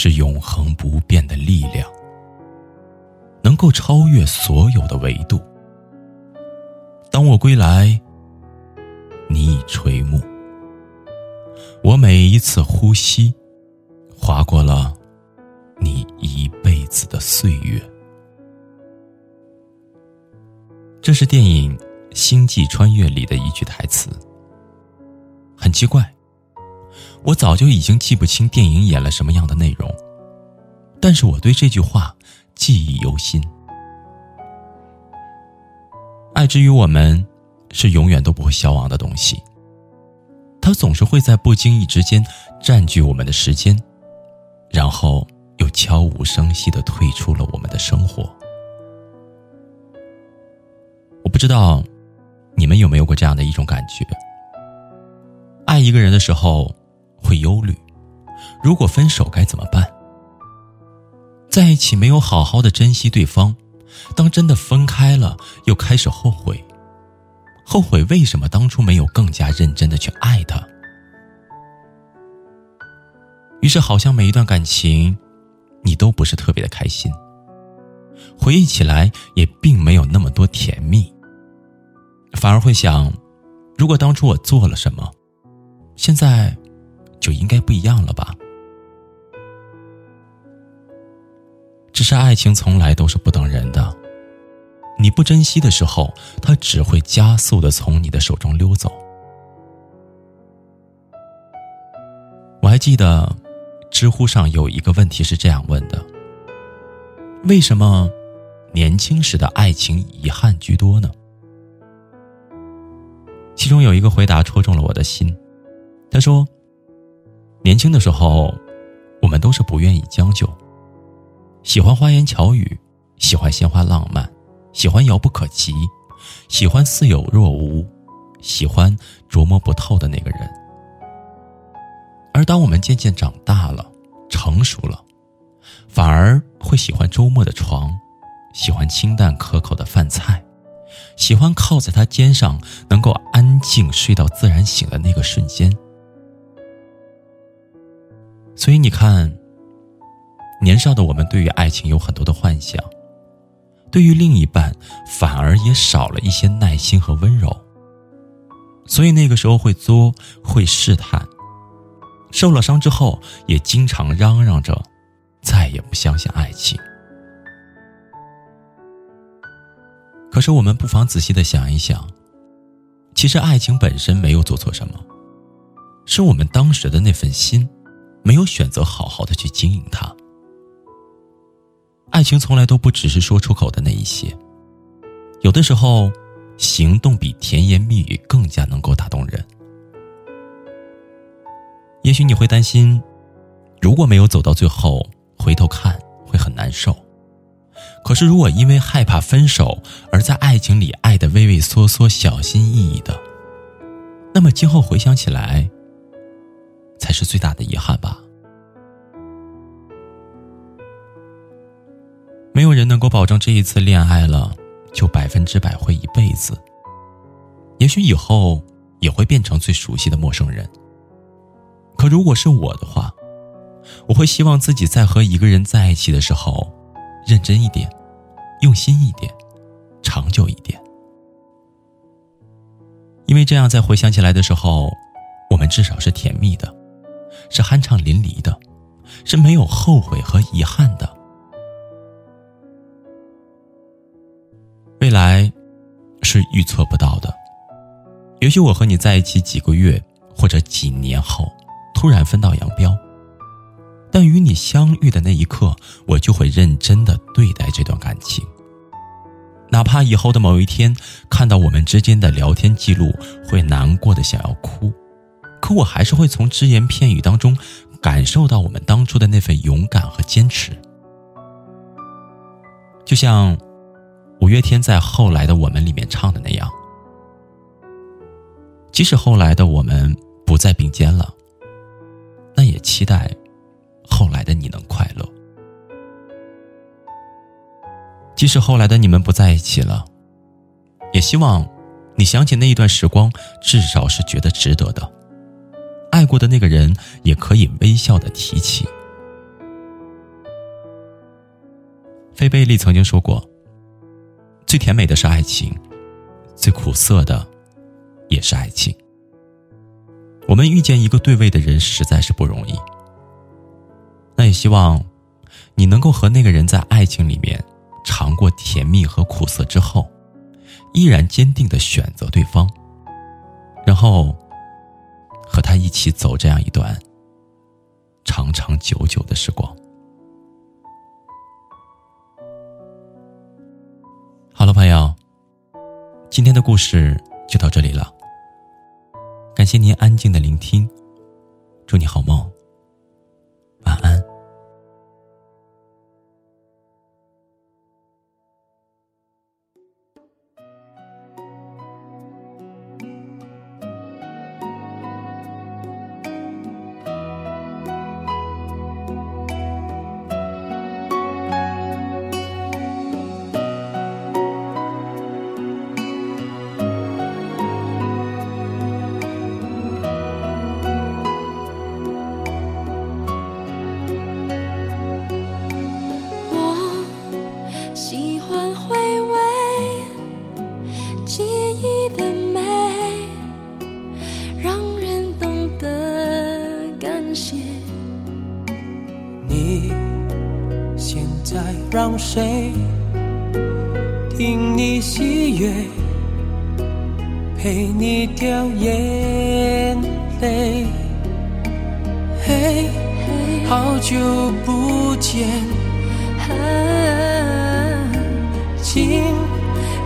是永恒不变的力量，能够超越所有的维度。当我归来，你已垂暮。我每一次呼吸，划过了你一辈子的岁月。这是电影《星际穿越》里的一句台词。很奇怪。我早就已经记不清电影演了什么样的内容，但是我对这句话记忆犹新。爱之于我们，是永远都不会消亡的东西。它总是会在不经意之间占据我们的时间，然后又悄无声息的退出了我们的生活。我不知道你们有没有过这样的一种感觉：爱一个人的时候。会忧虑，如果分手该怎么办？在一起没有好好的珍惜对方，当真的分开了，又开始后悔，后悔为什么当初没有更加认真的去爱他。于是，好像每一段感情，你都不是特别的开心，回忆起来也并没有那么多甜蜜，反而会想，如果当初我做了什么，现在。就应该不一样了吧？只是爱情从来都是不等人的，你不珍惜的时候，它只会加速的从你的手中溜走。我还记得，知乎上有一个问题是这样问的：为什么年轻时的爱情遗憾居多呢？其中有一个回答戳中了我的心，他说。年轻的时候，我们都是不愿意将就，喜欢花言巧语，喜欢鲜花浪漫，喜欢遥不可及，喜欢似有若无，喜欢琢磨不透的那个人。而当我们渐渐长大了，成熟了，反而会喜欢周末的床，喜欢清淡可口的饭菜，喜欢靠在他肩上，能够安静睡到自然醒的那个瞬间。所以你看，年少的我们对于爱情有很多的幻想，对于另一半反而也少了一些耐心和温柔。所以那个时候会作，会试探，受了伤之后也经常嚷嚷着，再也不相信爱情。可是我们不妨仔细的想一想，其实爱情本身没有做错什么，是我们当时的那份心。没有选择好好的去经营它。爱情从来都不只是说出口的那一些，有的时候，行动比甜言蜜语更加能够打动人。也许你会担心，如果没有走到最后，回头看会很难受。可是，如果因为害怕分手而在爱情里爱的畏畏缩缩、小心翼翼的，那么今后回想起来。才是最大的遗憾吧。没有人能够保证这一次恋爱了就百分之百会一辈子。也许以后也会变成最熟悉的陌生人。可如果是我的话，我会希望自己在和一个人在一起的时候，认真一点，用心一点，长久一点。因为这样，在回想起来的时候，我们至少是甜蜜的。是酣畅淋漓的，是没有后悔和遗憾的。未来是预测不到的，也许我和你在一起几个月或者几年后，突然分道扬镳。但与你相遇的那一刻，我就会认真的对待这段感情，哪怕以后的某一天看到我们之间的聊天记录，会难过的想要哭，可我还是会从只言片语当中感受到我们当初的那份勇敢和坚持。就像五月天在《后来的我们》里面唱的那样，即使后来的我们不再并肩了，那也期待后来的你能快乐。即使后来的你们不在一起了，也希望你想起那一段时光，至少是觉得值得的。爱过的那个人也可以微笑的提起。菲贝利曾经说过：“最甜美的是爱情，最苦涩的也是爱情。”我们遇见一个对味的人实在是不容易。那也希望你能够和那个人在爱情里面尝过甜蜜和苦涩之后，依然坚定的选择对方，然后和他一起走这样一段长长久久的时光。好了，朋友，今天的故事就到这里了。感谢您安静的聆听，祝你好梦，让谁听你喜悦，陪你掉眼泪？嘿，好久不见，请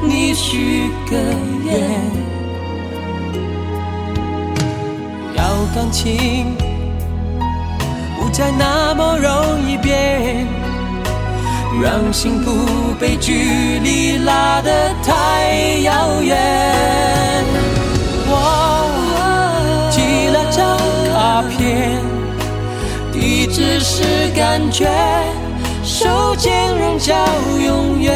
你许个愿，要感情不再那么容易变。让幸福被距离拉得太遥远。我寄了张卡片，地址是感觉，手间人叫永远。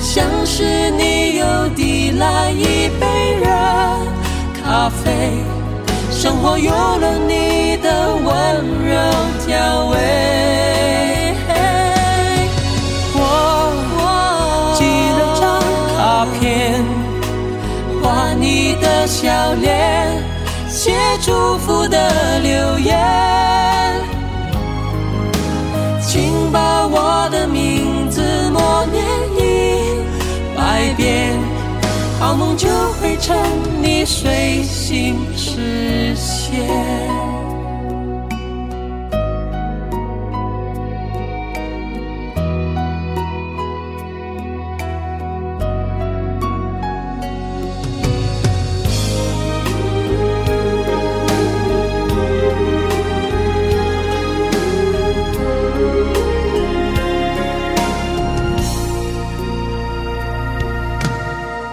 像是你又递来一杯热咖啡，生活有了你的温柔调味。我寄张卡片，画你的笑脸，写祝福的留言，请把我的名字默念一百遍，好梦就会趁你睡醒实现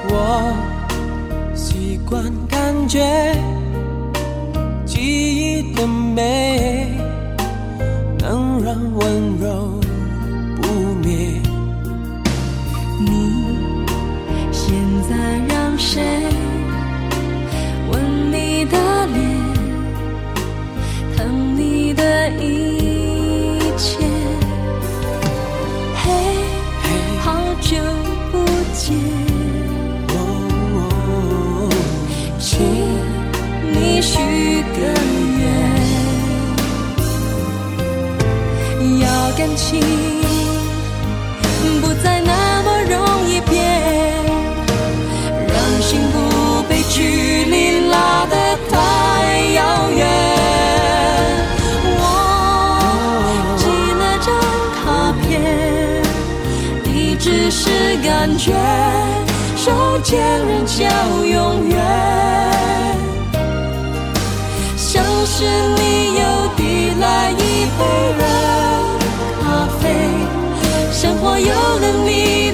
我习惯感觉的美，能让温柔觉，手牵人叫永远。像是你又递来一杯热咖啡，生活有了你